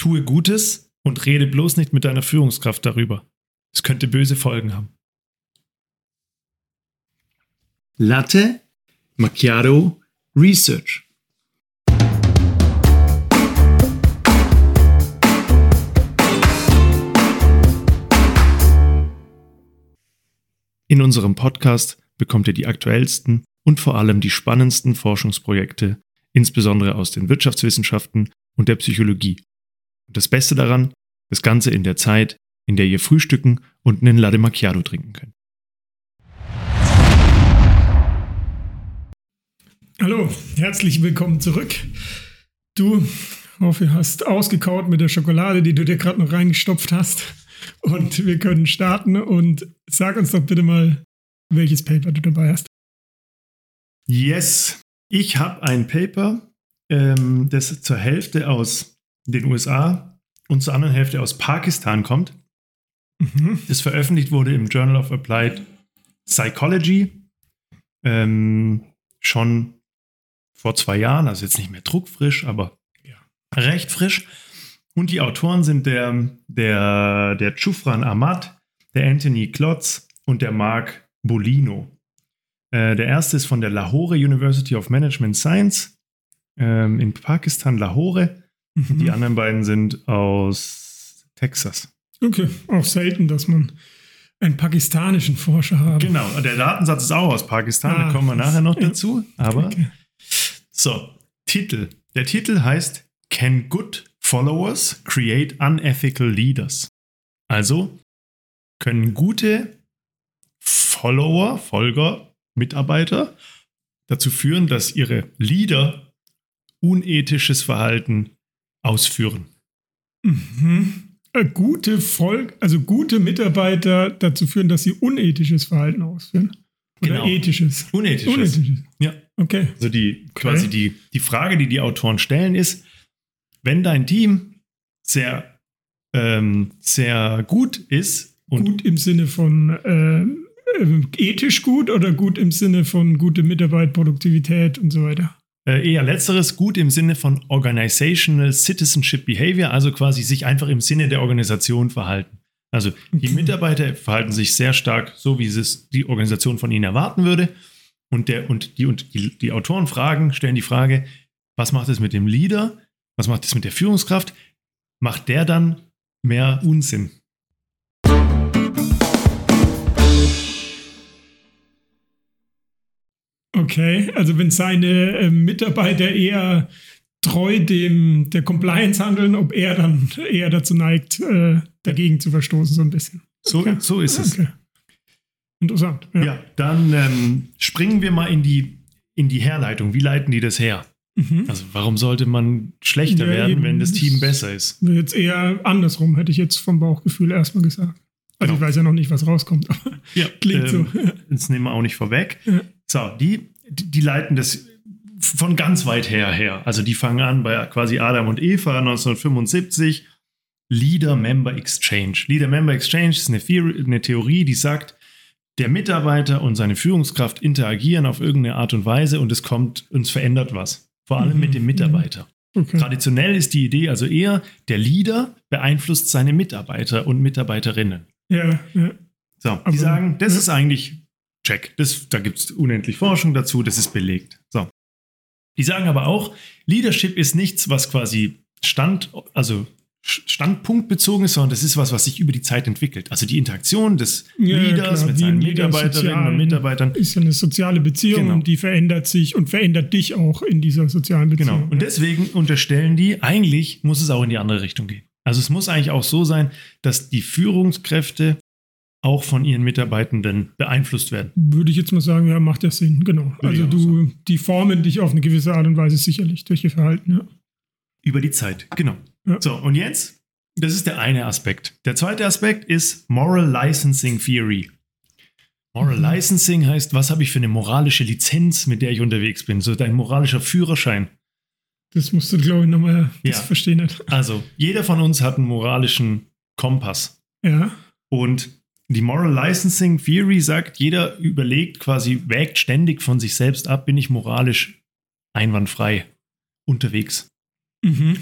Tue Gutes und rede bloß nicht mit deiner Führungskraft darüber. Es könnte böse Folgen haben. Latte Macchiato Research. In unserem Podcast bekommt ihr die aktuellsten und vor allem die spannendsten Forschungsprojekte, insbesondere aus den Wirtschaftswissenschaften und der Psychologie. Und das Beste daran, das Ganze in der Zeit, in der ihr frühstücken und einen Latte Macchiato trinken könnt. Hallo, herzlich willkommen zurück. Du, hoffe, du hast ausgekaut mit der Schokolade, die du dir gerade noch reingestopft hast. Und wir können starten und sag uns doch bitte mal, welches Paper du dabei hast. Yes, ich habe ein Paper, ähm, das zur Hälfte aus den USA und zur anderen Hälfte aus Pakistan kommt. Mhm. Das veröffentlicht wurde im Journal of Applied Psychology. Ähm, schon vor zwei Jahren, also jetzt nicht mehr druckfrisch, aber ja. recht frisch. Und die Autoren sind der, der, der Chufran Ahmad, der Anthony Klotz und der Mark Bolino. Äh, der erste ist von der Lahore University of Management Science ähm, in Pakistan, Lahore. Mhm. Die anderen beiden sind aus Texas. Okay, auch selten, dass man einen pakistanischen Forscher hat. Genau, der Datensatz ist auch aus Pakistan, ah, da kommen wir nachher noch dazu. Aber okay. so, Titel. Der Titel heißt Can Good Followers Create Unethical Leaders? Also können gute Follower, Folger, Mitarbeiter dazu führen, dass ihre Leader unethisches Verhalten ausführen. Mhm. Äh, gute Volk, also gute Mitarbeiter dazu führen, dass sie unethisches Verhalten ausführen. Oder genau. ethisches. Unethisches. Unethisches. Ja. Okay. Also die okay. quasi die, die Frage, die die Autoren stellen, ist, wenn dein Team sehr, ähm, sehr gut ist. Und gut im Sinne von äh, ethisch gut oder gut im Sinne von gute Mitarbeit, Produktivität und so weiter? Äh, eher letzteres, gut im Sinne von Organizational Citizenship Behavior, also quasi sich einfach im Sinne der Organisation verhalten. Also die Mitarbeiter verhalten sich sehr stark so, wie es die Organisation von ihnen erwarten würde. Und, der, und, die, und die, die Autoren fragen, stellen die Frage, was macht es mit dem Leader? Was macht es mit der Führungskraft? Macht der dann mehr Unsinn? Okay, also wenn seine äh, Mitarbeiter eher treu dem der Compliance handeln, ob er dann eher dazu neigt, äh, dagegen zu verstoßen, so ein bisschen. So, okay. so ist es. Okay. Interessant. Ja, ja dann ähm, springen wir mal in die, in die Herleitung. Wie leiten die das her? Mhm. Also warum sollte man schlechter ja, werden, wenn das Team besser ist? Jetzt eher andersrum, hätte ich jetzt vom Bauchgefühl erstmal gesagt. Also genau. ich weiß ja noch nicht, was rauskommt, aber ja, klingt ähm, so. Das nehmen wir auch nicht vorweg. Ja. So, die, die leiten das von ganz weit her her. Also die fangen an bei quasi Adam und Eva 1975. Leader Member Exchange. Leader Member Exchange ist eine, Theorie, eine Theorie, die sagt, der Mitarbeiter und seine Führungskraft interagieren auf irgendeine Art und Weise und es kommt, uns verändert was. Vor allem mhm. mit dem Mitarbeiter. Okay. Traditionell ist die Idee also eher, der Leader beeinflusst seine Mitarbeiter und Mitarbeiterinnen. Ja, ja. So, die Aber, sagen, das ja. ist eigentlich check. Das, da gibt es unendlich Forschung dazu, das ist belegt. So. Die sagen aber auch, Leadership ist nichts, was quasi Stand, also standpunktbezogen ist, sondern das ist was, was sich über die Zeit entwickelt. Also die Interaktion des ja, Leaders klar, mit seinen Mitarbeiterinnen und Mitarbeitern. Ist ja eine soziale Beziehung genau. und die verändert sich und verändert dich auch in dieser sozialen Beziehung. Genau. Und deswegen unterstellen die, eigentlich muss es auch in die andere Richtung gehen. Also es muss eigentlich auch so sein, dass die Führungskräfte auch von ihren Mitarbeitenden beeinflusst werden. Würde ich jetzt mal sagen, ja, macht ja Sinn, genau. Würde also du, die formen dich auf eine gewisse Art und Weise sicherlich durch ihr Verhalten, ja. Über die Zeit, genau. Ja. So, und jetzt, das ist der eine Aspekt. Der zweite Aspekt ist Moral Licensing Theory. Moral mhm. Licensing heißt, was habe ich für eine moralische Lizenz, mit der ich unterwegs bin? So dein moralischer Führerschein. Das musst du, glaube ich, nochmal ja. verstehen. Also, jeder von uns hat einen moralischen Kompass. Ja. Und die Moral Licensing Theory sagt, jeder überlegt quasi, wägt ständig von sich selbst ab, bin ich moralisch einwandfrei unterwegs. Mhm.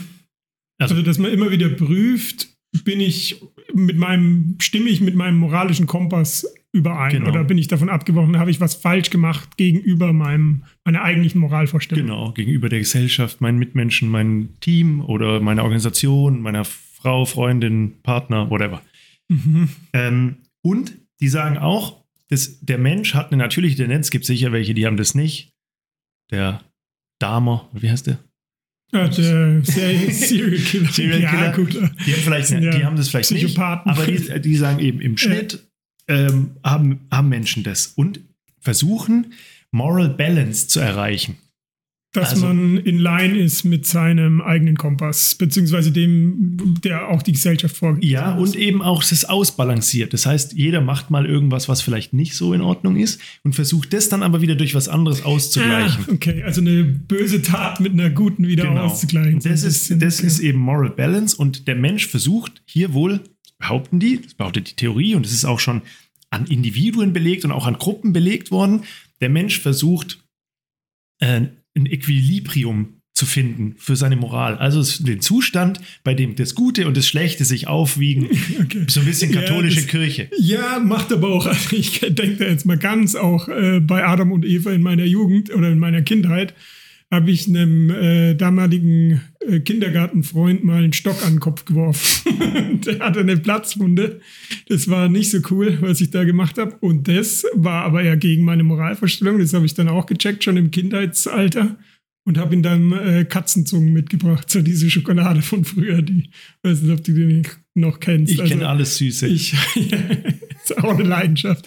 Also, also, dass man immer wieder prüft, bin ich mit meinem, stimme ich mit meinem moralischen Kompass überein genau. oder bin ich davon abgebrochen, habe ich was falsch gemacht gegenüber meinem, meiner eigentlichen Moralvorstellung? Genau, gegenüber der Gesellschaft, meinen Mitmenschen, meinem Team oder meiner Organisation, meiner Frau, Freundin, Partner, whatever. Mhm. Ähm, und die sagen auch, dass der Mensch hat eine natürliche Tendenz, es gibt sicher welche, die haben das nicht. Der Dahmer, wie heißt der? Ja, der Serial Killer. Serial Killer. Ja, gut. Die haben, vielleicht, ja, die haben das vielleicht nicht, aber die, die, sagen eben im Schnitt ähm, haben, haben Menschen das und versuchen Moral Balance zu erreichen. Dass also, man in line ist mit seinem eigenen Kompass, beziehungsweise dem, der auch die Gesellschaft vorgibt. Ja, und eben auch das ausbalanciert. Das heißt, jeder macht mal irgendwas, was vielleicht nicht so in Ordnung ist und versucht das dann aber wieder durch was anderes auszugleichen. Ah, okay, also eine böse Tat mit einer guten wieder genau. auszugleichen. Das, ist, das ist eben Moral Balance und der Mensch versucht hier wohl, behaupten die, das behauptet die Theorie und es ist auch schon an Individuen belegt und auch an Gruppen belegt worden, der Mensch versucht, äh, ein Equilibrium zu finden für seine Moral. Also den Zustand, bei dem das Gute und das Schlechte sich aufwiegen. Okay. So ein bisschen katholische ja, das, Kirche. Ja, macht aber auch, also ich denke da jetzt mal ganz auch äh, bei Adam und Eva in meiner Jugend oder in meiner Kindheit habe ich einem äh, damaligen äh, Kindergartenfreund mal einen Stock an den Kopf geworfen. der hatte eine Platzwunde. Das war nicht so cool, was ich da gemacht habe. Und das war aber ja gegen meine Moralvorstellung. Das habe ich dann auch gecheckt, schon im Kindheitsalter. Und habe ihm dann äh, Katzenzungen mitgebracht, so diese Schokolade von früher, die, weiß nicht, ob du die noch kennst. Ich also, kenne alles Süße. Ich, ja, ist auch eine Leidenschaft,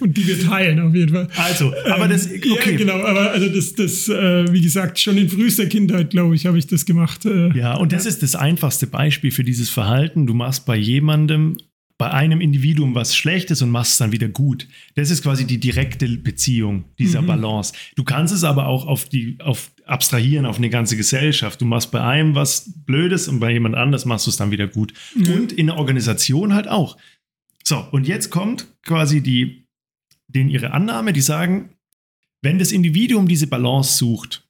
und die wir teilen auf jeden Fall. Also, aber das, ähm, okay. Ja, genau, aber also das, das äh, wie gesagt, schon in frühester Kindheit, glaube ich, habe ich das gemacht. Äh, ja, und das ist das einfachste Beispiel für dieses Verhalten. Du machst bei jemandem, bei einem Individuum was Schlechtes und machst es dann wieder gut. Das ist quasi die direkte Beziehung dieser mhm. Balance. Du kannst es aber auch auf die, auf abstrahieren auf eine ganze Gesellschaft. Du machst bei einem was Blödes und bei jemand anders machst du es dann wieder gut. Mhm. Und in der Organisation halt auch. So, und jetzt kommt quasi die, den ihre Annahme, die sagen, wenn das Individuum diese Balance sucht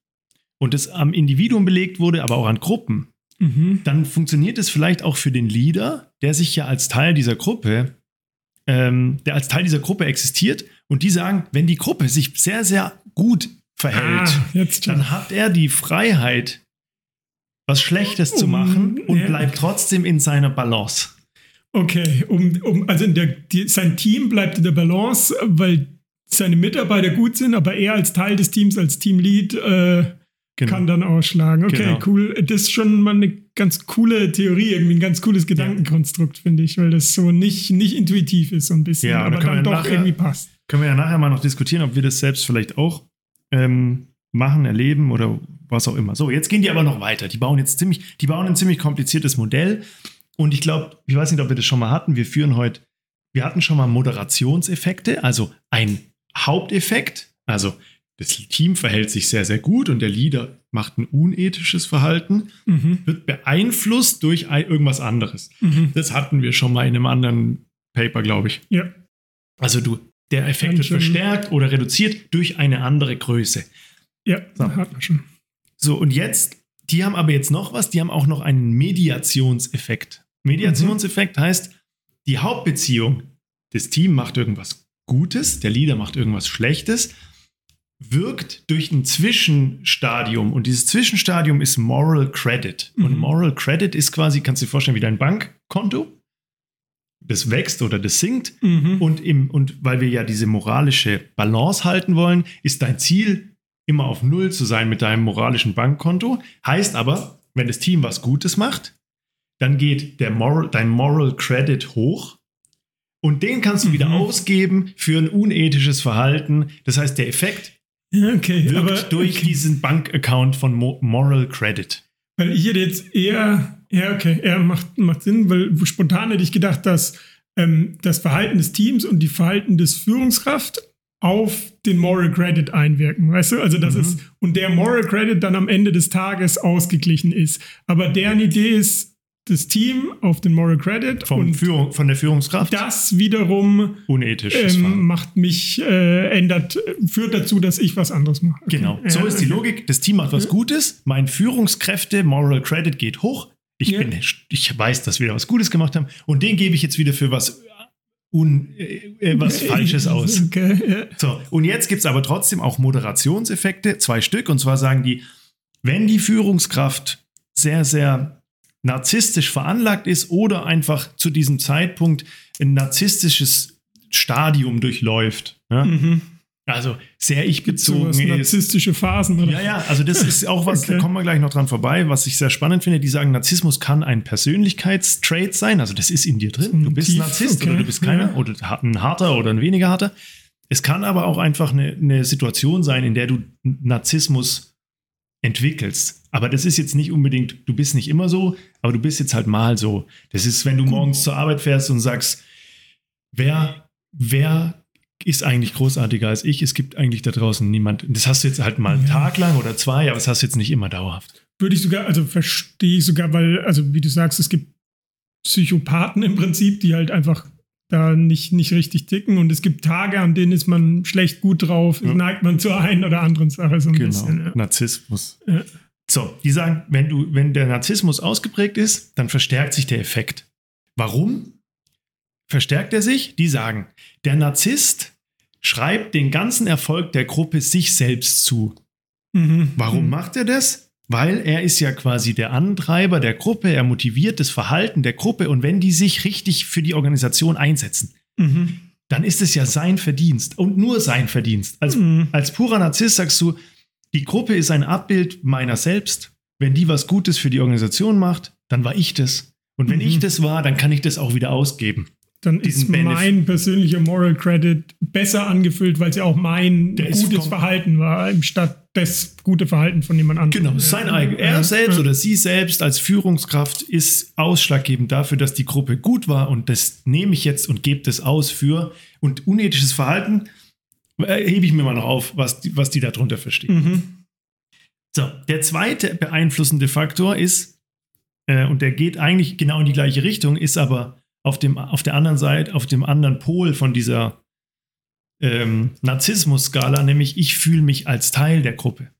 und es am Individuum belegt wurde, aber auch an Gruppen, mhm. dann funktioniert es vielleicht auch für den Leader, der sich ja als Teil dieser Gruppe, ähm, der als Teil dieser Gruppe existiert und die sagen, wenn die Gruppe sich sehr, sehr gut verhält, ah, dann hat er die Freiheit, was Schlechtes zu machen und ja. bleibt trotzdem in seiner Balance. Okay, um, um, also der, die, sein Team bleibt in der Balance, weil seine Mitarbeiter gut sind, aber er als Teil des Teams, als Teamlead, äh, genau. kann dann ausschlagen. Okay, genau. cool. Das ist schon mal eine ganz coole Theorie, irgendwie ein ganz cooles Gedankenkonstrukt, finde ich, weil das so nicht, nicht intuitiv ist, so ein bisschen, ja, aber dann doch nachher, irgendwie passt. Können wir ja nachher mal noch diskutieren, ob wir das selbst vielleicht auch ähm, machen, erleben oder was auch immer. So, jetzt gehen die aber noch weiter. Die bauen jetzt ziemlich, die bauen ein ziemlich kompliziertes Modell und ich glaube, ich weiß nicht, ob wir das schon mal hatten. Wir führen heute, wir hatten schon mal Moderationseffekte, also ein Haupteffekt. Also das Team verhält sich sehr, sehr gut und der Leader macht ein unethisches Verhalten, mhm. wird beeinflusst durch irgendwas anderes. Mhm. Das hatten wir schon mal in einem anderen Paper, glaube ich. Ja. Also du, der Effekt wird verstärkt oder reduziert durch eine andere Größe. Ja, so. hat man schon. So, und jetzt, die haben aber jetzt noch was, die haben auch noch einen Mediationseffekt. Mediationseffekt mhm. heißt, die Hauptbeziehung, das Team macht irgendwas Gutes, der Leader macht irgendwas Schlechtes, wirkt durch ein Zwischenstadium und dieses Zwischenstadium ist Moral Credit. Mhm. Und Moral Credit ist quasi, kannst du dir vorstellen, wie dein Bankkonto. Das wächst oder das sinkt. Mhm. Und, im, und weil wir ja diese moralische Balance halten wollen, ist dein Ziel, immer auf Null zu sein mit deinem moralischen Bankkonto. Heißt aber, wenn das Team was Gutes macht, dann geht der Moral, dein Moral Credit hoch und den kannst du mhm. wieder ausgeben für ein unethisches Verhalten. Das heißt, der Effekt okay, wirkt aber, durch okay. diesen Bankaccount von Mo Moral Credit. Weil ich hätte jetzt eher, ja, okay, er macht, macht Sinn, weil spontan hätte ich gedacht, dass ähm, das Verhalten des Teams und die Verhalten des Führungskraft auf den Moral Credit einwirken, weißt du? Also das mhm. ist, und der Moral Credit dann am Ende des Tages ausgeglichen ist. Aber deren Idee ist, das Team auf den Moral Credit Vom und Führung, von der Führungskraft. Das wiederum unethisch ähm, macht mich äh, ändert führt dazu, dass ich was anderes mache. Okay. Genau, so ist die Logik. Das Team macht was Gutes. Mein Führungskräfte Moral Credit geht hoch. Ich, Ja. bin, ich weiß, dass wir da was Gutes gemacht haben und den gebe ich jetzt wieder für was, un, äh, äh, was Falsches aus. Okay, ja. So, und jetzt gibt es aber trotzdem auch Moderationseffekte, zwei Stück. Und zwar sagen die, wenn die Führungskraft sehr, sehr narzisstisch veranlagt ist oder einfach zu diesem Zeitpunkt ein narzisstisches Stadium durchläuft, ja? Mhm. also sehr Sowas ich-bezogen ist. narzisstische Phasen. Oder? Ja, ja, also das ist auch was, Okay. da kommen wir gleich noch dran vorbei, was ich sehr spannend finde. Die sagen, Narzissmus kann ein Persönlichkeitstrait sein, also das ist in dir So drin. Du bist Tief- Narzisst okay, oder du bist keiner ja. oder ein harter oder ein weniger harter. Es kann aber auch einfach eine, eine Situation sein, in der du Narzissmus entwickelst. Aber das ist jetzt nicht unbedingt, du bist nicht immer so, aber du bist jetzt halt mal so. Das ist, wenn du morgens zur Arbeit fährst und sagst, wer, wer ist eigentlich großartiger als ich? Es gibt eigentlich da draußen niemand. Das hast du jetzt halt mal einen Ja. Tag lang oder zwei, aber das hast du jetzt nicht immer dauerhaft. Würde ich sogar, also verstehe ich sogar, weil, also wie du sagst, es gibt Psychopathen im Prinzip, die halt einfach da nicht, nicht richtig ticken und es gibt Tage, an denen ist man schlecht gut drauf, Ja. neigt man zur einen oder anderen Sache so ein bisschen. Ja. Narzissmus. Ja. So, die sagen, wenn, du, wenn der Narzissmus ausgeprägt ist, dann verstärkt sich der Effekt. Warum verstärkt er sich? Die sagen, der Narzisst schreibt den ganzen Erfolg der Gruppe sich selbst zu. Mhm. Warum Mhm. macht er das? Weil er ist ja quasi der Antreiber der Gruppe, er motiviert das Verhalten der Gruppe und wenn die sich richtig für die Organisation einsetzen, Mhm. dann ist es ja sein Verdienst und nur sein Verdienst. Als, Mhm. als purer Narzisst sagst du, die Gruppe ist ein Abbild meiner selbst. Wenn die was Gutes für die Organisation macht, dann war ich das. Und wenn Mhm. ich das war, dann kann ich das auch wieder ausgeben. Dann ist mein persönlicher Moral Credit besser angefüllt, weil es ja auch mein Der gutes Verhalten war, statt das gute Verhalten von jemand anderem. Genau, sein eigen. Er selbst oder sie selbst als Führungskraft ist ausschlaggebend dafür, dass die Gruppe gut war und das nehme ich jetzt und gebe das aus für. Und unethisches Verhalten äh, hebe ich mir mal noch auf, was die, was die darunter verstehen. Mhm. So, der zweite beeinflussende Faktor ist, äh, und der geht eigentlich genau in die gleiche Richtung, ist aber auf, dem, auf der anderen Seite, auf dem anderen Pol von dieser ähm, Narzissmus-Skala, nämlich ich fühle mich als Teil der Gruppe.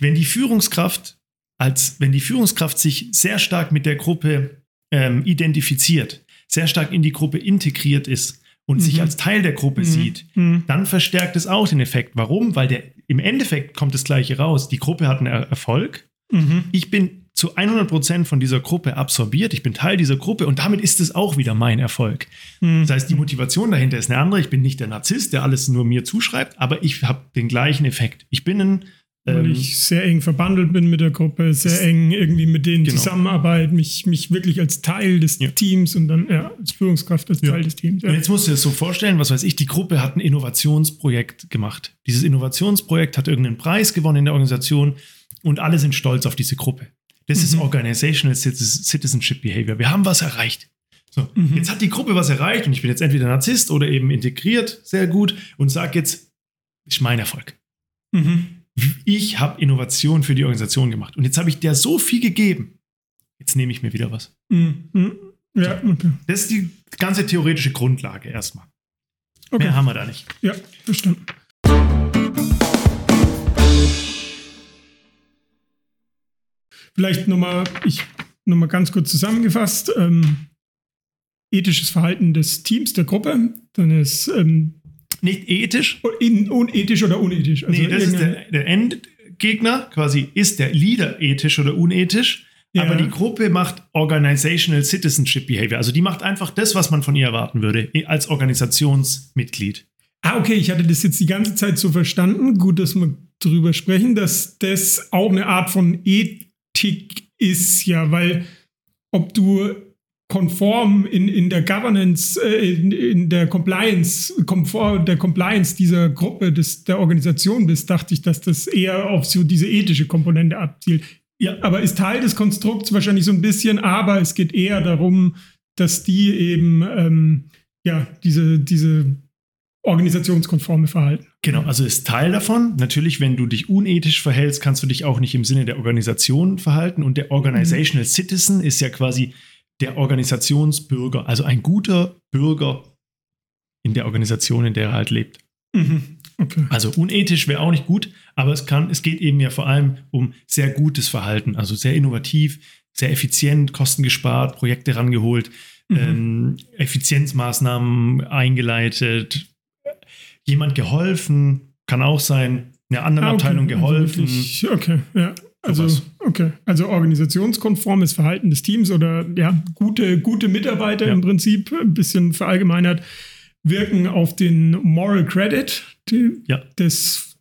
Wenn die Führungskraft als, wenn die Führungskraft sich sehr stark mit der Gruppe ähm, identifiziert, sehr stark in die Gruppe integriert ist und sich Mhm. als Teil der Gruppe sieht, Mhm. dann verstärkt es auch den Effekt. Warum? Weil der, im Endeffekt kommt das Gleiche raus. Die Gruppe hat einen Er- Erfolg. Mhm. Ich bin zu 100% von dieser Gruppe absorbiert. Ich bin Teil dieser Gruppe und damit ist es auch wieder mein Erfolg. Mhm. Das heißt, die Motivation dahinter ist eine andere. Ich bin nicht der Narzisst, der alles nur mir zuschreibt, aber ich habe den gleichen Effekt. Ich bin ein. Weil Ähm, ich sehr eng verbandelt bin mit der Gruppe, sehr eng irgendwie mit denen Genau. zusammenarbeiten, mich, mich wirklich als Teil des Ja. Teams und dann ja, als Führungskraft als Ja. Teil des Teams. Ja. Und jetzt musst du dir das so vorstellen, was weiß ich, die Gruppe hat ein Innovationsprojekt gemacht. Dieses Innovationsprojekt hat irgendeinen Preis gewonnen in der Organisation und alle sind stolz auf diese Gruppe. Das ist Mhm. Organizational Citiz- Citizenship Behavior. Wir haben was erreicht. So, Mhm. jetzt hat die Gruppe was erreicht und ich bin jetzt entweder Narzisst oder eben integriert, sehr gut, und sage jetzt, ist mein Erfolg. Mhm. Ich habe Innovation für die Organisation gemacht und jetzt habe ich der so viel gegeben. Jetzt nehme ich mir wieder was. Mhm. Mhm. Ja, okay. Das ist die ganze theoretische Grundlage erstmal. okay. Mehr haben wir da nicht. Ja, verstanden. Vielleicht nochmal, ich nochmal ganz kurz zusammengefasst. Ähm, ethisches Verhalten des Teams, der Gruppe, dann ist ähm, Nicht ethisch, in, unethisch oder unethisch. Also nee, das ist der, der Endgegner, quasi ist der Leader ethisch oder unethisch, Ja. aber die Gruppe macht Organizational Citizenship Behavior. Also die macht einfach das, was man von ihr erwarten würde, als Organisationsmitglied. Ah, okay, ich hatte das jetzt die ganze Zeit so verstanden. Gut, dass wir drüber sprechen, dass das auch eine Art von Ethik ist, ja, weil ob du konform in, in der Governance, äh, in, in der Compliance, konform der Compliance dieser Gruppe, des, der Organisation bist, dachte ich, dass das eher auf so diese ethische Komponente abzielt. Ja. Aber ist Teil des Konstrukts wahrscheinlich so ein bisschen, aber es geht eher darum, dass die eben ähm, ja diese, diese organisationskonforme Verhalten. Genau, also ist Teil davon. Natürlich, wenn du dich unethisch verhältst, kannst du dich auch nicht im Sinne der Organisation verhalten. Und der Organizational Citizen ist ja quasi der Organisationsbürger, also ein guter Bürger in der Organisation, in der er halt lebt. Mhm. Okay. Also unethisch wäre auch nicht gut, aber es kann, es geht eben ja vor allem um sehr gutes Verhalten, also sehr innovativ, sehr effizient, Kosten gespart, Projekte rangeholt, mhm. ähm, Effizienzmaßnahmen eingeleitet, jemand geholfen, kann auch sein, einer anderen ah, okay. Abteilung also geholfen. Also okay, ja. Also, okay. Also organisationskonformes Verhalten des Teams oder ja, gute, gute Mitarbeiter ja. im Prinzip, ein bisschen verallgemeinert, wirken auf den Moral Credit ja. des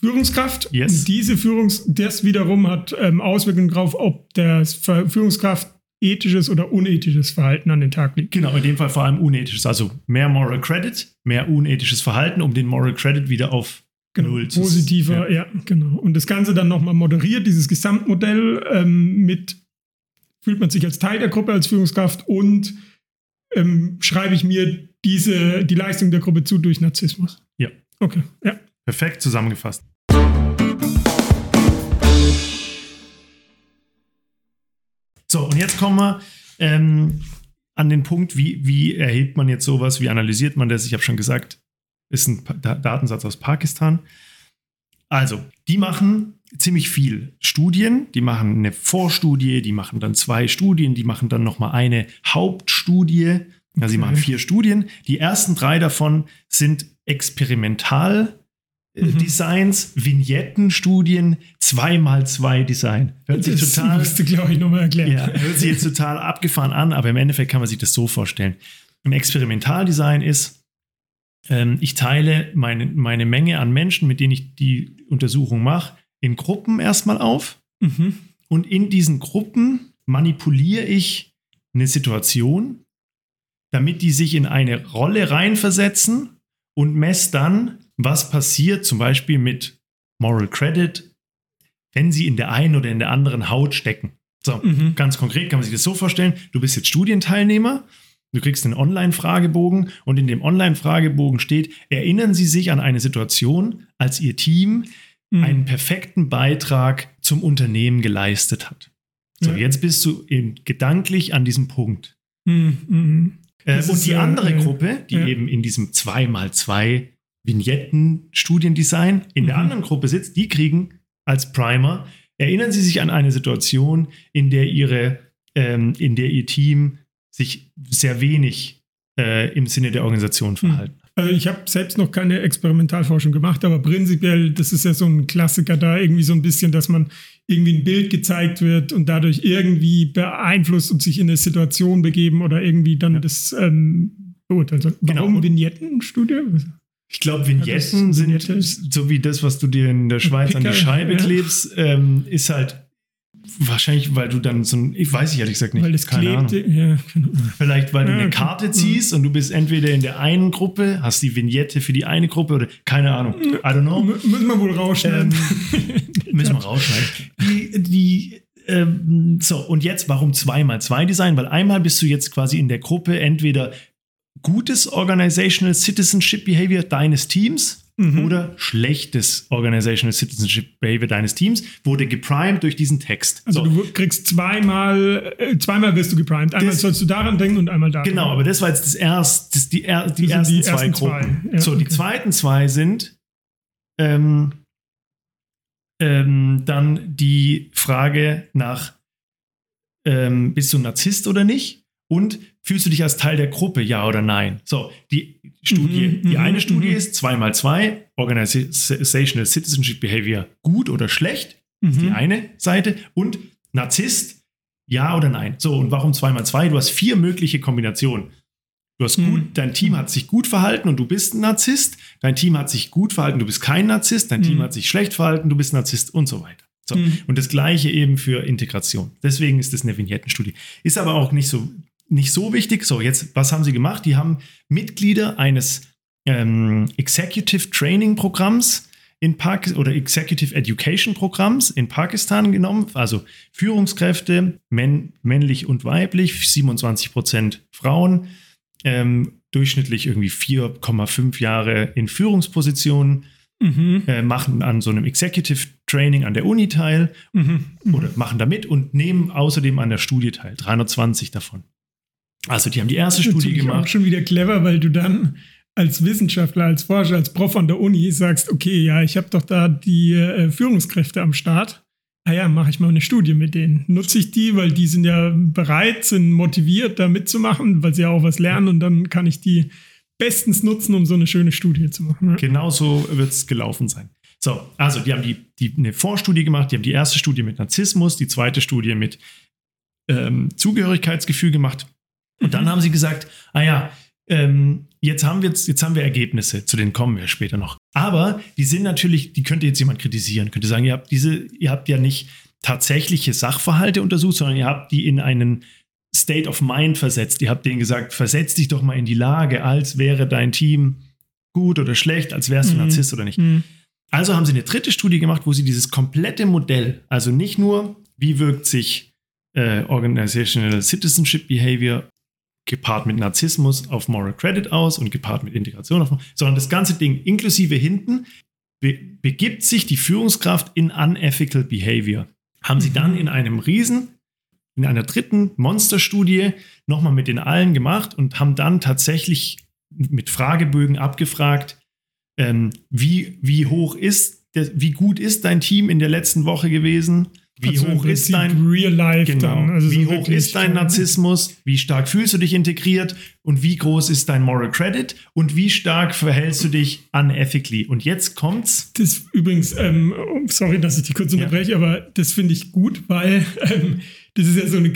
Führungskraft. Yes. Und diese Führungs, das wiederum hat ähm, Auswirkungen darauf, ob der Führungskraft ethisches oder unethisches Verhalten an den Tag legt. Genau, in dem Fall vor allem unethisches. Also mehr Moral Credit, mehr unethisches Verhalten, um den Moral Credit wieder auf genau, Null zu Positiver, ja. ja. genau. Und das Ganze dann nochmal moderiert, dieses Gesamtmodell ähm, mit, fühlt man sich als Teil der Gruppe, als Führungskraft und ähm, schreibe ich mir diese, die Leistung der Gruppe zu durch Narzissmus. Ja. Okay, ja. Perfekt zusammengefasst. So, und jetzt kommen wir ähm, an den Punkt, wie, wie erhebt man jetzt sowas, wie analysiert man das? Ich habe schon gesagt, ist ein Datensatz aus Pakistan. Also, die machen ziemlich viel Studien, die machen eine Vorstudie, die machen dann zwei Studien, die machen dann nochmal eine Hauptstudie. Also sie machen vier Studien. Die ersten drei davon sind experimental mhm. Designs, Vignettenstudien, 2x2 Design. Hört sich das total. Musst du, glaube ich, nochmal erklären. Ja, hört sich jetzt total abgefahren an, aber im Endeffekt kann man sich das so vorstellen. Ein Experimentaldesign ist, ähm, ich teile meine, meine Menge an Menschen, mit denen ich die Untersuchung mache, in Gruppen erstmal auf. Mhm. Und in diesen Gruppen manipuliere ich eine Situation, damit die sich in eine Rolle reinversetzen und messe dann, was passiert zum Beispiel mit Moral Credit, wenn sie in der einen oder in der anderen Haut stecken. So, mhm. ganz konkret kann man sich das so vorstellen, du bist jetzt Studienteilnehmer, du kriegst einen Online-Fragebogen und in dem Online-Fragebogen steht, erinnern Sie sich an eine Situation, als Ihr Team mhm. einen perfekten Beitrag zum Unternehmen geleistet hat. So, ja. jetzt bist du gedanklich an diesem Punkt. Mhm. mhm. Äh, und die andere äh, Gruppe, die ja. eben in diesem 2x2 Vignetten, Studiendesign in der mhm. anderen Gruppe sitzt, die kriegen als Primer, erinnern Sie sich an eine Situation, in der Ihre, ähm, in der Ihr Team sich sehr wenig äh, im Sinne der Organisation hm. verhalten. Also ich habe selbst noch keine Experimentalforschung gemacht, aber prinzipiell, das ist ja so ein Klassiker da, irgendwie so ein bisschen, dass man irgendwie ein Bild gezeigt wird und dadurch irgendwie beeinflusst und sich in eine Situation begeben oder irgendwie dann ja. das ähm, beurteilen soll. Warum genau. Vignettenstudie? Ich glaube, Vignetten sind so wie das, was du dir in der Schweiz Picker, an die Scheibe ja. klebst, ähm, ist halt wahrscheinlich, weil du dann so ein, ich weiß ich ehrlich gesagt nicht. Weil das keine klebt. Ja, genau. Vielleicht, weil ja, du eine Karte ziehst und du bist entweder in der einen Gruppe, hast die Vignette für die eine Gruppe oder keine Ahnung. I don't know. M müssen wir wohl rausschneiden. Ähm, müssen wir rausschneiden. Die, die ähm, so, und jetzt, warum zweimal zwei Design? Weil einmal bist du jetzt quasi in der Gruppe entweder gutes Organizational Citizenship Behavior deines Teams mhm. oder schlechtes Organizational Citizenship Behavior deines Teams wurde geprimed durch diesen Text. Also so. du kriegst zweimal, äh, zweimal wirst du geprimed. Einmal das, sollst du daran denken und einmal daran. Genau, aber das war jetzt das erste, das, die, er, die, ersten, die zwei Gruppen. Zwei. Ja, so, okay. die zweiten zwei sind ähm, ähm, dann die Frage nach, ähm, bist du ein Narzisst oder nicht? Und fühlst du dich als Teil der Gruppe, ja oder nein? So, die Studie, mhm, die mhm, eine Studie mhm. ist 2 mal 2 Organizational Citizenship Behavior, gut oder schlecht, ist die mhm. eine Seite. Und Narzisst, ja oder nein? So, und warum 2 mal 2 Du hast vier mögliche Kombinationen. Du hast gut, mhm. dein Team hat sich gut verhalten und du bist ein Narzisst. Dein Team hat sich gut verhalten, du bist kein Narzisst. Dein Team mhm. hat sich schlecht verhalten, du bist Narzisst und so weiter. So. Und das gleiche eben für Integration. Deswegen ist das eine Vignettenstudie. Ist aber auch nicht so nicht so wichtig. So, jetzt, was haben sie gemacht? Die haben Mitglieder eines ähm, Executive Training Programms in Pakistan oder Executive Education Programms in Pakistan genommen, also Führungskräfte, männ männlich und weiblich, 27 Prozent Frauen, ähm, durchschnittlich irgendwie 4,5 Jahre in Führungspositionen, mhm. äh, machen an so einem Executive Training an der Uni teil mhm. Mhm. oder machen da mit und nehmen außerdem an der Studie teil, 320 davon. Also die haben die erste das Studie gemacht. Auch schon wieder clever, weil du dann als Wissenschaftler, als Forscher, als Prof an der Uni sagst, okay, ja, ich habe doch da die äh, Führungskräfte am Start. ah ja, mache ich mal eine Studie mit denen. Nutze ich die, weil die sind ja bereit, sind motiviert, da mitzumachen, weil sie ja auch was lernen und dann kann ich die bestens nutzen, um so eine schöne Studie zu machen. Ja. Genau so wird es gelaufen sein. So, also die haben die, die eine Vorstudie gemacht, die haben die erste Studie mit Narzissmus, die zweite Studie mit ähm, Zugehörigkeitsgefühl gemacht. Und mhm. dann haben sie gesagt, ah ja, ähm, jetzt haben wir jetzt, jetzt haben wir Ergebnisse, zu denen kommen wir später noch. Aber die sind natürlich, die könnte jetzt jemand kritisieren, könnte sagen, ihr habt diese, ihr habt ja nicht tatsächliche Sachverhalte untersucht, sondern ihr habt die in einen State of Mind versetzt. Ihr habt denen gesagt, versetz dich doch mal in die Lage, als wäre dein Team gut oder schlecht, als wärst du mhm. Narzisst oder nicht. Mhm. Also haben sie eine dritte Studie gemacht, wo sie dieses komplette Modell, also nicht nur, wie wirkt sich äh, Organizational Citizenship Behavior gepaart mit Narzissmus auf Moral Credit aus und gepaart mit Integration auf, sondern das ganze Ding inklusive hinten be begibt sich die Führungskraft in unethical behavior. Haben sie dann mhm. in einem Riesen, in einer dritten Monsterstudie nochmal mit den allen gemacht und haben dann tatsächlich mit Fragebögen abgefragt, ähm, wie, wie hoch ist, wie gut ist dein Team in der letzten Woche gewesen? Wie also hoch ist dein Real Life genau, dann? Also wie so hoch ist dein Narzissmus? Wie stark fühlst du dich integriert? Und wie groß ist dein Moral Credit? Und wie stark verhältst du dich unethically? Und jetzt kommt's. Das übrigens, ähm, sorry, dass ich dich kurz unterbreche, ja. aber das finde ich gut, weil ähm, das ist ja so eine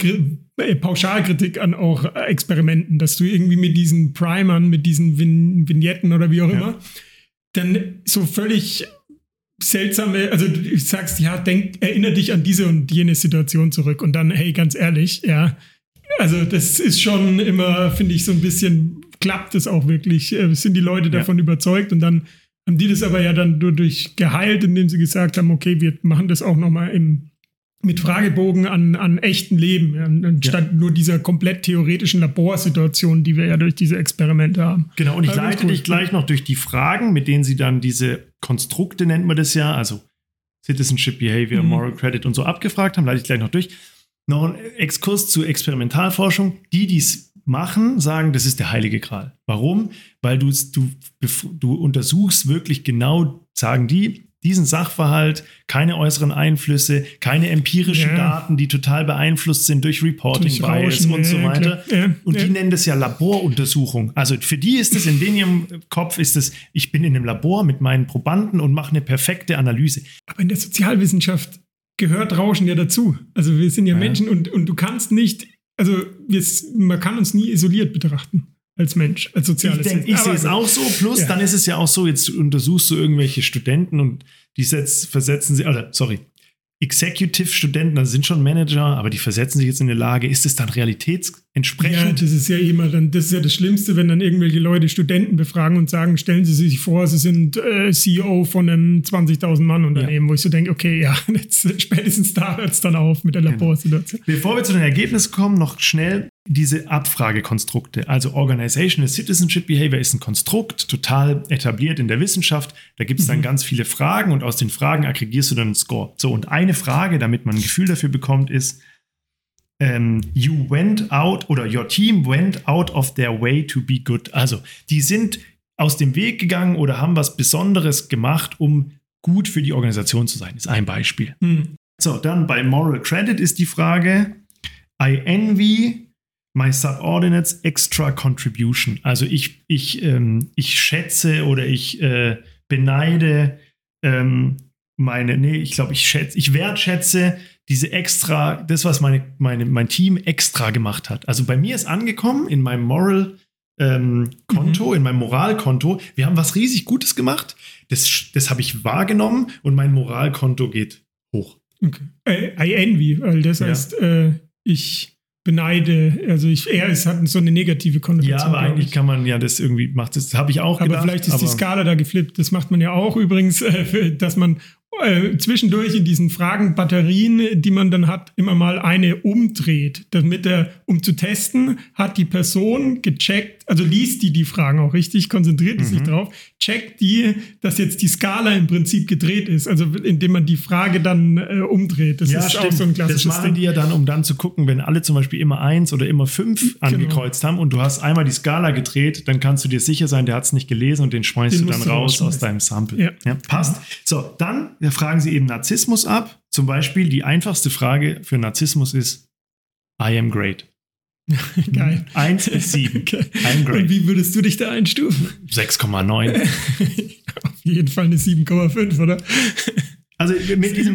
äh, Pauschalkritik an auch Experimenten, dass du irgendwie mit diesen Primern, mit diesen Vignetten oder wie auch immer, ja. dann so völlig seltsame, also du sagst, ja, denk, erinnere dich an diese und jene Situation zurück und dann, hey, ganz ehrlich, ja, also das ist schon immer, finde ich, so ein bisschen, klappt es auch wirklich, äh, sind die Leute davon ja. überzeugt? Und dann haben die das aber ja dann durch geheilt, indem sie gesagt haben, okay, wir machen das auch nochmal im mit Fragebogen an, an echten Leben, anstatt ja. nur dieser komplett theoretischen Laborsituation, die wir ja durch diese Experimente haben. Genau, und ich leite cool. dich gleich noch durch die Fragen, mit denen sie dann diese Konstrukte, nennt man das ja, also Citizenship Behavior, mhm. Moral Credit und so abgefragt haben, leite ich gleich noch durch. Noch ein Exkurs zu Experimentalforschung. Die, die es machen, sagen, das ist der heilige Gral. Warum? Weil du, du, du untersuchst wirklich genau, sagen die, diesen Sachverhalt, keine äußeren Einflüsse, keine empirischen ja. Daten, die total beeinflusst sind durch Reporting Bias und so weiter. Ja, und die nennen das ja Laboruntersuchung. Also für die ist es in ihrem Kopf ist es, ich bin in einem Labor mit meinen Probanden und mache eine perfekte Analyse. Aber in der Sozialwissenschaft gehört Rauschen ja dazu. Also wir sind ja, Menschen und, und du kannst nicht, also wir, man kann uns nie isoliert betrachten als Mensch, als soziales Ich, ich sehe es auch so. Plus, ja. dann ist es ja auch so, jetzt untersuchst du irgendwelche Studenten und die setz, versetzen sie, oder sorry, Executive-Studenten, das sind schon Manager, aber die versetzen sich jetzt in eine Lage, ist es dann realitätsentsprechend? Ja, das ist ja immer dann, das ist ja das Schlimmste, wenn dann irgendwelche Leute Studenten befragen und sagen, stellen Sie sich vor, Sie sind äh, CEO von einem 20.000 Mann Unternehmen, ja. wo ich so denke, okay, ja, jetzt, spätestens da hört es dann auf mit der genau. Laborsituation. Bevor wir zu den Ergebnissen kommen, noch schnell diese Abfragekonstrukte. Also Organizational Citizenship Behavior ist ein Konstrukt, total etabliert in der Wissenschaft. Da gibt es dann mhm. ganz viele Fragen und aus den Fragen aggregierst du dann einen Score. So, und eine Frage, damit man ein Gefühl dafür bekommt, ist, ähm, you went out oder your team went out of their way to be good. Also, die sind aus dem Weg gegangen oder haben was Besonderes gemacht, um gut für die Organisation zu sein. Ist ein Beispiel. Mhm. So, dann bei Moral Credit ist die Frage, I envy My Subordinates Extra Contribution. Also ich, ich, ähm, ich schätze oder ich äh, beneide ähm, meine, nee, ich glaube, ich schätze, ich wertschätze diese extra, das, was meine, meine, mein Team extra gemacht hat. Also bei mir ist angekommen in meinem Moral ähm, Konto, mhm. in meinem Moralkonto, wir haben was riesig Gutes gemacht. Das, das habe ich wahrgenommen und mein Moralkonto geht hoch. Okay. I, I envy, weil das ja. heißt, äh, ich beneide. Also ich, er ist, hat so eine negative Konnotation. Ja, aber eigentlich kann man ja das irgendwie macht. Das habe ich auch aber gedacht. Vielleicht ist aber vielleicht ist die Skala da geflippt. Das macht man ja auch übrigens, äh, dass man äh, zwischendurch in diesen Fragenbatterien, die man dann hat, immer mal eine umdreht. Damit er, um zu testen, hat die Person gecheckt, also liest die die Fragen auch richtig, konzentriert mhm. sich drauf, checkt die, dass jetzt die Skala im Prinzip gedreht ist, also indem man die Frage dann äh, umdreht. Das ja, ist stimmt. auch so ein klassisches Das machen Ding. die ja dann, um dann zu gucken, wenn alle zum Beispiel immer eins oder immer fünf genau. angekreuzt haben und du hast einmal die Skala gedreht, dann kannst du dir sicher sein, der hat es nicht gelesen und den schmeißt den du dann raus aus deinem Sample. Ja. ja passt. So, dann fragen sie eben Narzissmus ab. Zum Beispiel die einfachste Frage für Narzissmus ist, I am great. Geil. 1 bis 7. Okay. I'm great. Und wie würdest du dich da einstufen? 6,9. Auf jeden Fall eine 7,5, oder? Also mit diesem,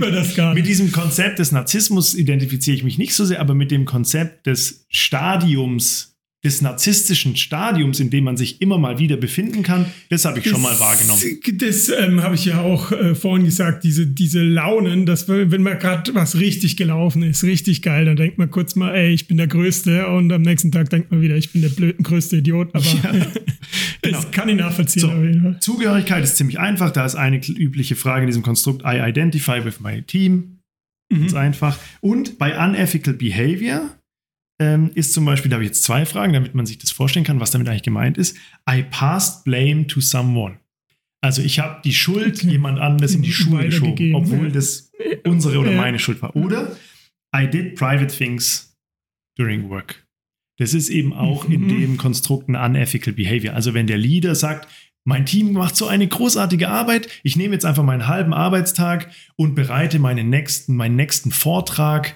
mit diesem Konzept des Narzissmus identifiziere ich mich nicht so sehr, aber mit dem Konzept des Stadiums des narzisstischen Stadiums, in dem man sich immer mal wieder befinden kann, das habe ich das, schon mal wahrgenommen. Das ähm, habe ich ja auch äh, vorhin gesagt, diese, diese Launen, dass wenn man gerade was richtig gelaufen ist, richtig geil, dann denkt man kurz mal, ey, ich bin der Größte und am nächsten Tag denkt man wieder, ich bin der blöden größte Idiot, aber ja, genau. das kann ich nachvollziehen. So, Zugehörigkeit ist ziemlich einfach, da ist eine übliche Frage in diesem Konstrukt, I identify with my team. Mhm. Ganz einfach. Und bei unethical behavior ähm, ist zum Beispiel, da habe ich jetzt zwei Fragen, damit man sich das vorstellen kann, was damit eigentlich gemeint ist. I passed blame to someone. Also ich habe die Schuld okay. jemand anderes in die Schuhe geschoben, obwohl das unsere oder ja. meine Schuld war. Oder I did private things during work. Das ist eben auch mhm. in dem Konstrukt ein unethical behavior. Also wenn der Leader sagt, mein Team macht so eine großartige Arbeit, ich nehme jetzt einfach meinen halben Arbeitstag und bereite meinen nächsten, meinen nächsten Vortrag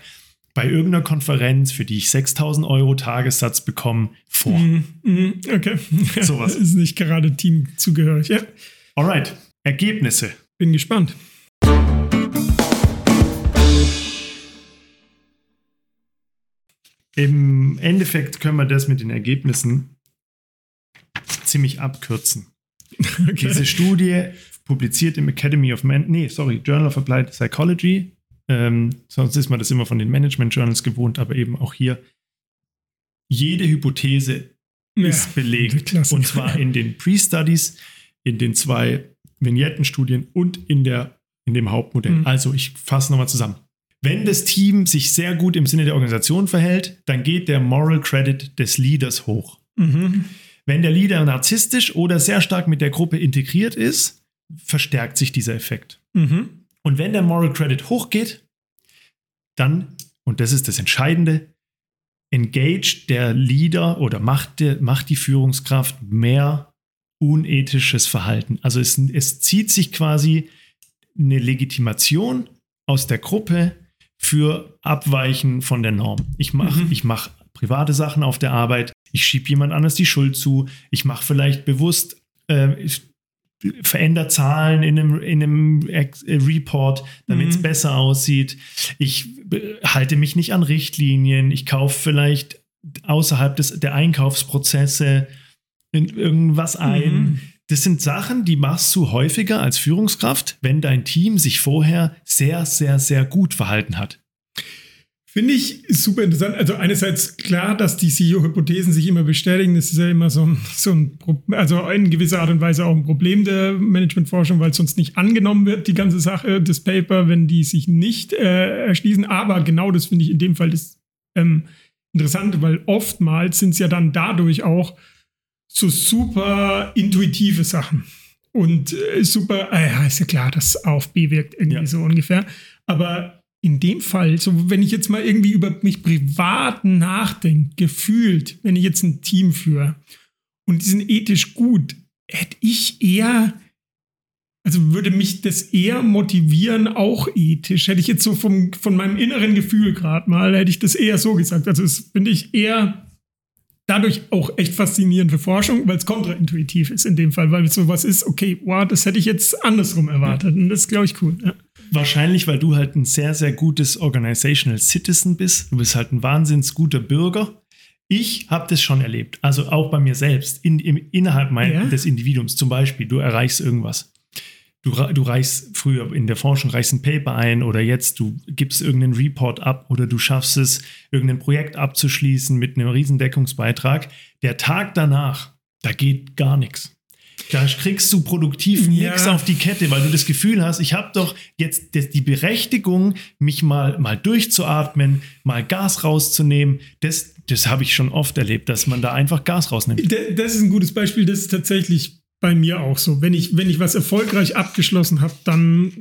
bei irgendeiner Konferenz, für die ich 6000 Euro Tagessatz bekomme, vor. Mm, mm, okay. Sowas. ist nicht gerade teamzugehörig, ja. Alright. Ergebnisse. Bin gespannt. Im Endeffekt können wir das mit den Ergebnissen ziemlich abkürzen. Okay. Diese Studie publiziert im Academy of Man, nee, sorry, Journal of Applied Psychology ähm, sonst ist man das immer von den Management Journals gewohnt, aber eben auch hier. Jede Hypothese ja, ist belegt. Und zwar in den Pre-Studies, in den zwei Vignettenstudien und in, der, in dem Hauptmodell. Mhm. Also, ich fasse nochmal zusammen. Wenn das Team sich sehr gut im Sinne der Organisation verhält, dann geht der Moral Credit des Leaders hoch. Mhm. Wenn der Leader narzisstisch oder sehr stark mit der Gruppe integriert ist, verstärkt sich dieser Effekt. Mhm. Und wenn der Moral Credit hochgeht, dann, und das ist das Entscheidende, engaged der Leader oder macht, der, macht die Führungskraft mehr unethisches Verhalten. Also es, es zieht sich quasi eine Legitimation aus der Gruppe für Abweichen von der Norm. Ich mache mhm. mach private Sachen auf der Arbeit, ich schiebe jemand anders die Schuld zu, ich mache vielleicht bewusst, äh, verändert Zahlen in einem, in einem äh, Report, damit es mhm. besser aussieht. Ich halte mich nicht an Richtlinien. Ich kaufe vielleicht außerhalb des, der Einkaufsprozesse irgendwas ein. Mhm. Das sind Sachen, die machst du häufiger als Führungskraft, wenn dein Team sich vorher sehr, sehr, sehr gut verhalten hat. Finde ich super interessant. Also einerseits klar, dass die CEO-Hypothesen sich immer bestätigen. Das ist ja immer so ein, so ein, also in gewisser Art und Weise auch ein Problem der Managementforschung, weil sonst nicht angenommen wird, die ganze Sache, das Paper, wenn die sich nicht äh, erschließen. Aber genau das finde ich in dem Fall das ähm, Interessante, weil oftmals sind es ja dann dadurch auch so super intuitive Sachen. Und äh, super, äh, ja, ist ja klar, dass A auf B wirkt irgendwie ja. so ungefähr. Aber in dem Fall, so wenn ich jetzt mal irgendwie über mich privat nachdenke, gefühlt, wenn ich jetzt ein Team führe und die sind ethisch gut, hätte ich eher, also würde mich das eher motivieren, auch ethisch. Hätte ich jetzt so vom, von meinem inneren Gefühl gerade mal, hätte ich das eher so gesagt. Also das finde ich eher dadurch auch echt faszinierend für Forschung, weil es kontraintuitiv ist in dem Fall, weil es sowas ist, okay, wow, das hätte ich jetzt andersrum erwartet. Und das ist, glaube ich, cool. Ja. Wahrscheinlich, weil du halt ein sehr, sehr gutes Organizational Citizen bist. Du bist halt ein wahnsinns guter Bürger. Ich habe das schon erlebt. Also auch bei mir selbst, in, im, innerhalb mein, ja? des Individuums. Zum Beispiel, du erreichst irgendwas. Du, du reichst früher in der Forschung, reichst ein Paper ein oder jetzt du gibst irgendeinen Report ab oder du schaffst es, irgendein Projekt abzuschließen mit einem Riesendeckungsbeitrag. Der Tag danach, da geht gar nichts. Da kriegst du produktiv Ja. nichts auf die Kette, weil du das Gefühl hast, ich habe doch jetzt die Berechtigung, mich mal, mal durchzuatmen, mal Gas rauszunehmen. Das, das habe ich schon oft erlebt, dass man da einfach Gas rausnimmt. Das ist ein gutes Beispiel. Das ist tatsächlich bei mir auch so. Wenn ich, wenn ich was erfolgreich abgeschlossen habe, dann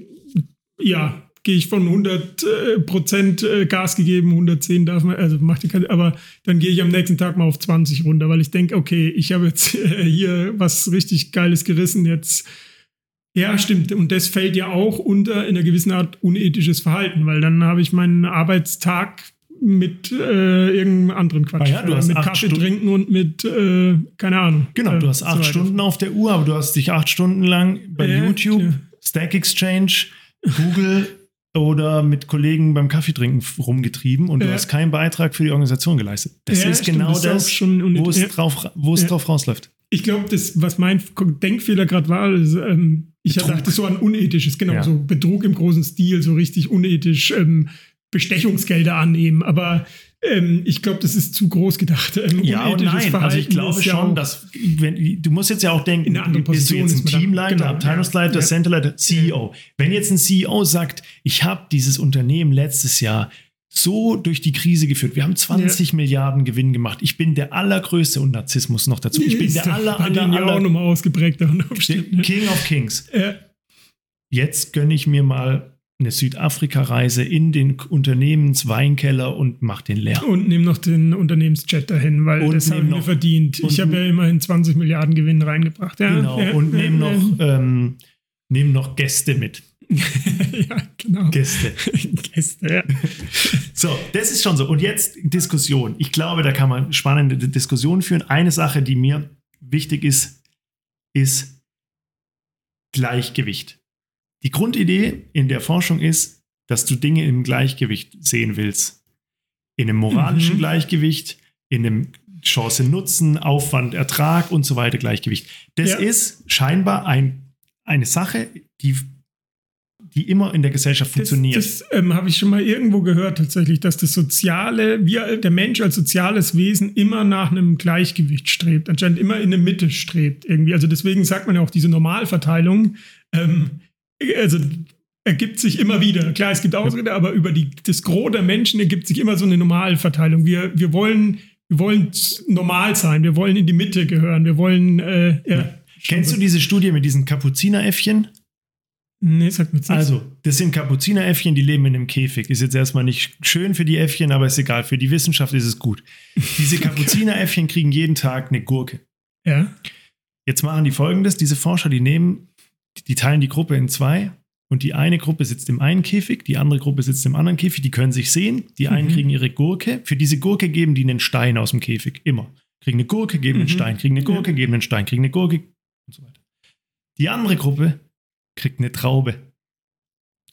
ja, gehe ich von 100 äh, Prozent äh, Gas gegeben, 110 darf man, also macht die keine, aber dann gehe ich am nächsten Tag mal auf 20 runter, weil ich denke, okay, ich habe jetzt äh, hier was richtig Geiles gerissen, jetzt ja, stimmt. Und das fällt ja auch unter in einer gewissen Art unethisches Verhalten, weil dann habe ich meinen Arbeitstag mit äh, irgendeinem anderen Quatsch. Ah ja, du äh, hast mit Kaffee Stunden- trinken und mit, äh, keine Ahnung. Genau, äh, du hast so acht weiter. Stunden auf der Uhr, aber du hast dich acht Stunden lang bei Ja, YouTube, klar. Stack Exchange, Google oder mit Kollegen beim Kaffeetrinken rumgetrieben und du Ja. hast keinen Beitrag für die Organisation geleistet. Das Ja, ist stimmt, genau das das, wo es, Ja. drauf, wo es drauf rausläuft. Ich glaube, das, was mein Denkfehler gerade war, ist, ähm, ich Betrug. dachte so an unethisches, genau, so Betrug im großen Stil, so richtig unethisch ähm, Bestechungsgelder annehmen. Aber ähm, ich glaube, das ist zu groß gedacht. Ähm, Ja und nein. Also ich Verhalten glaube ja schon, auch- dass wenn, du musst jetzt ja auch denken, bist du jetzt ein Teamleiter, genau, Abteilungsleiter, ja. Centerleiter, CEO. Wenn jetzt ein CEO sagt, ich habe dieses Unternehmen letztes Jahr so durch die Krise geführt. Wir haben 20 Milliarden Gewinn gemacht. Ich bin der allergrößte und Narzissmus noch dazu. Ich bin ist der aller, aller, denen ja auch aller nochmal ne? King of Kings. Ja. Jetzt gönne ich mir mal eine Südafrika-Reise in den Unternehmensweinkeller und mach den leer. Und nehmen noch den Unternehmenschat dahin, weil Und das haben wir verdient. Ich habe ja immerhin 20 Milliarden Gewinn reingebracht. Ja, Genau. ja, und ja. noch, ähm, nehmen noch Gäste mit. ja, genau. Gäste. Gäste, ja. So, das ist schon so. Und jetzt Diskussion. Ich glaube, da kann man spannende Diskussionen führen. Eine Sache, die mir wichtig ist, ist Gleichgewicht. Die Grundidee in der Forschung ist, dass du Dinge im Gleichgewicht sehen willst. In einem moralischen Mhm. Gleichgewicht, in einem Chance Nutzen, Aufwand, Ertrag und so weiter Gleichgewicht. Das Ja. ist scheinbar ein, eine Sache, die, die immer in der Gesellschaft funktioniert. Das, das ähm, habe ich schon mal irgendwo gehört tatsächlich, dass das Soziale, wir, der Mensch als soziales Wesen immer nach einem Gleichgewicht strebt, anscheinend immer in der Mitte strebt irgendwie. Also deswegen sagt man ja auch diese Normalverteilung, ähm, also ergibt sich immer wieder. Klar, es gibt Ausrede, aber über die, das Gros der Menschen ergibt sich immer so eine Normalverteilung. Wir, wir wollen wir wollen normal sein, wir wollen in die Mitte gehören, wir wollen äh, ja. Kennst du diese Studie mit diesen Kapuzineräffchen? Nee, sag mir nichts. Also, das sind Kapuzineräffchen, die leben in einem Käfig. Ist jetzt erstmal nicht schön für die Äffchen, aber ist egal. Für die Wissenschaft ist es gut. Diese Kapuzineräffchen kriegen jeden Tag eine Gurke. Ja. Jetzt machen die folgendes: Diese Forscher, die nehmen, die teilen die Gruppe in zwei und die eine Gruppe sitzt im einen Käfig, die andere Gruppe sitzt im anderen Käfig. Die können sich sehen. Die einen Mhm. kriegen ihre Gurke. Für diese Gurke geben die einen Stein aus dem Käfig. Immer. Kriegen eine Gurke, geben einen Mhm. Stein. Kriegen eine Gurke, geben einen Stein. Kriegen eine Gurke und so weiter. Die andere Gruppe kriegt eine Traube.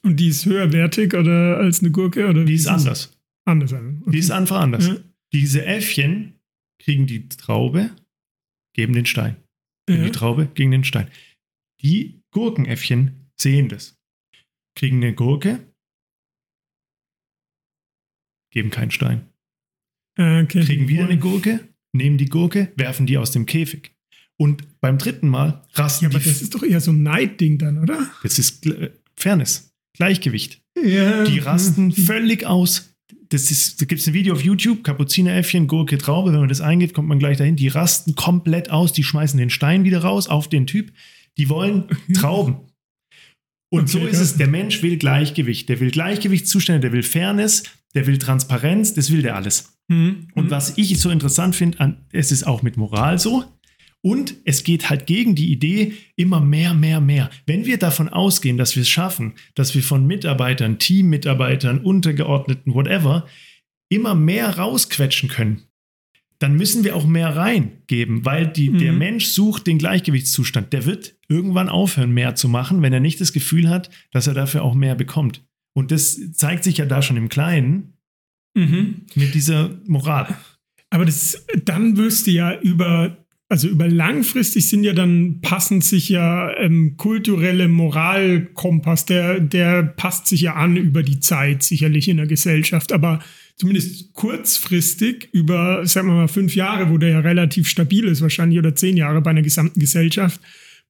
Und die ist höherwertig oder als eine Gurke? Oder Die ist anders. Anders. also. Die ist einfach anders. Ja. Diese Äffchen kriegen die Traube, geben den Stein. Ja. die Traube, gegen den Stein. Die Gurkenäffchen sehen das. Kriegen eine Gurke, geben keinen Stein. Ah, okay. Kriegen wieder eine Gurke, nehmen die Gurke, werfen die aus dem Käfig. Und beim dritten Mal rasten Ja, aber die. das ist doch eher so ein Neidding dann, oder? das ist Gl- Fairness, Gleichgewicht. Ja. Die rasten völlig aus. Das ist, da gibt es ein Video auf YouTube, Kapuzineräffchen, Gurke, Traube. Wenn man das eingibt, kommt man gleich dahin. Die rasten komplett aus. Die schmeißen den Stein wieder raus auf den Typ. Die wollen Trauben. Und Okay, so ist es. Der Mensch will Gleichgewicht. Der will Gleichgewichtszustände, der will Fairness, der will Transparenz, das will der alles. Mhm. Und was ich so interessant finde, es ist auch mit Moral so. Und es geht halt gegen die Idee immer mehr, mehr, mehr. Wenn wir davon ausgehen, dass wir es schaffen, dass wir von Mitarbeitern, Teammitarbeitern, Untergeordneten, whatever, immer mehr rausquetschen können, dann müssen wir auch mehr reingeben, weil die, Mhm. der Mensch sucht den Gleichgewichtszustand. Der wird irgendwann aufhören, mehr zu machen, wenn er nicht das Gefühl hat, dass er dafür auch mehr bekommt. Und das zeigt sich ja da schon im Kleinen Mhm. mit dieser Moral. Aber das, dann wirst du ja über, also über langfristig sind ja dann passen sich ja ähm, kulturelle Moralkompass, der, der passt sich ja an über die Zeit sicherlich in der Gesellschaft, aber zumindest kurzfristig über, sagen wir mal, fünf Jahre, wo der ja relativ stabil ist wahrscheinlich oder zehn Jahre bei einer gesamten Gesellschaft,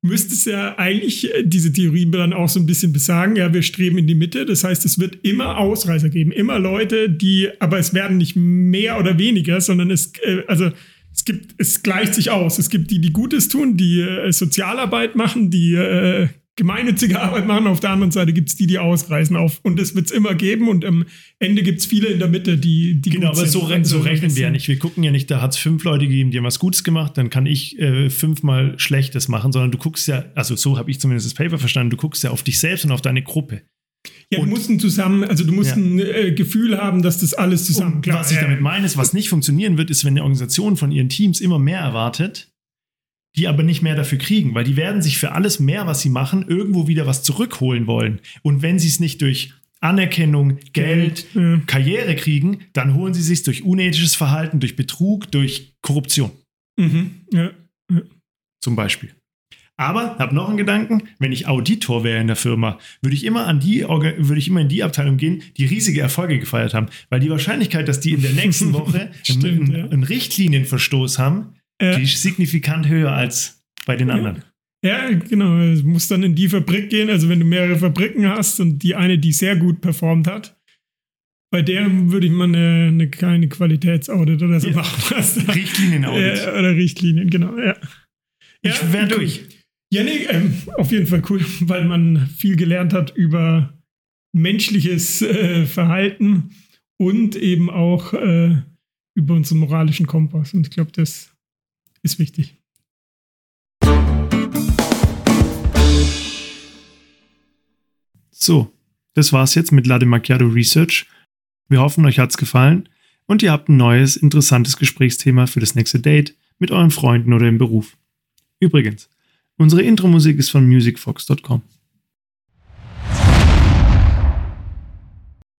müsste es ja eigentlich äh, diese Theorie dann auch so ein bisschen besagen, ja, wir streben in die Mitte. Das heißt, es wird immer Ausreißer geben, immer Leute, die, aber es werden nicht mehr oder weniger, sondern es, äh, also gibt, es gleicht sich aus. Es gibt die, die Gutes tun, die äh, Sozialarbeit machen, die äh, gemeinnützige Arbeit machen. Auf der anderen Seite gibt es die, die ausreißen. Auf, und es wird es immer geben. Und am Ende gibt es viele in der Mitte, die, die Genau, aber so, re so rechnen wir ja nicht. Wir gucken ja nicht, da hat es fünf Leute gegeben, die haben was Gutes gemacht, dann kann ich äh, fünfmal Schlechtes machen, sondern du guckst ja, also so habe ich zumindest das Paper verstanden, du guckst ja auf dich selbst und auf deine Gruppe. Ja, und, du musst ein zusammen, also du musst ja. ein äh, Gefühl haben, dass das alles zusammen klappt. Was ich damit meine, ist, was nicht funktionieren wird, ist, wenn eine Organisation von ihren Teams immer mehr erwartet, die aber nicht mehr dafür kriegen, weil die werden sich für alles mehr, was sie machen, irgendwo wieder was zurückholen wollen. Und wenn sie es nicht durch Anerkennung, Geld, ja. Karriere kriegen, dann holen sie sich durch unethisches Verhalten, durch Betrug, durch Korruption. Mhm. Ja. Ja. Zum Beispiel. Aber habe noch einen Gedanken: Wenn ich Auditor wäre in der Firma, würde ich immer an die würde ich immer in die Abteilung gehen, die riesige Erfolge gefeiert haben, weil die Wahrscheinlichkeit, dass die in der nächsten Woche Stimmt, einen, ja. einen, Richtlinienverstoß haben, ja. die ist signifikant höher als bei den anderen. Ja, genau. Es muss dann in die Fabrik gehen. Also wenn du mehrere Fabriken hast und die eine, die sehr gut performt hat, bei der würde ich mal eine, eine kleine Qualitätsaudit oder so ja. machen. Richtliniеnaudit. Ja, oder Richtlinien, genau. Ja. Ich wäre durch. Ja, nee, ähm, auf jeden Fall cool, weil man viel gelernt hat über menschliches äh, Verhalten und eben auch äh, über unseren moralischen Kompass. Und ich glaube, das ist wichtig. So, das war's jetzt mit Lade Macchiato Research. Wir hoffen, euch hat's gefallen und ihr habt ein neues, interessantes Gesprächsthema für das nächste Date mit euren Freunden oder im Beruf. Übrigens, unsere Intro-Musik ist von musicfox.com.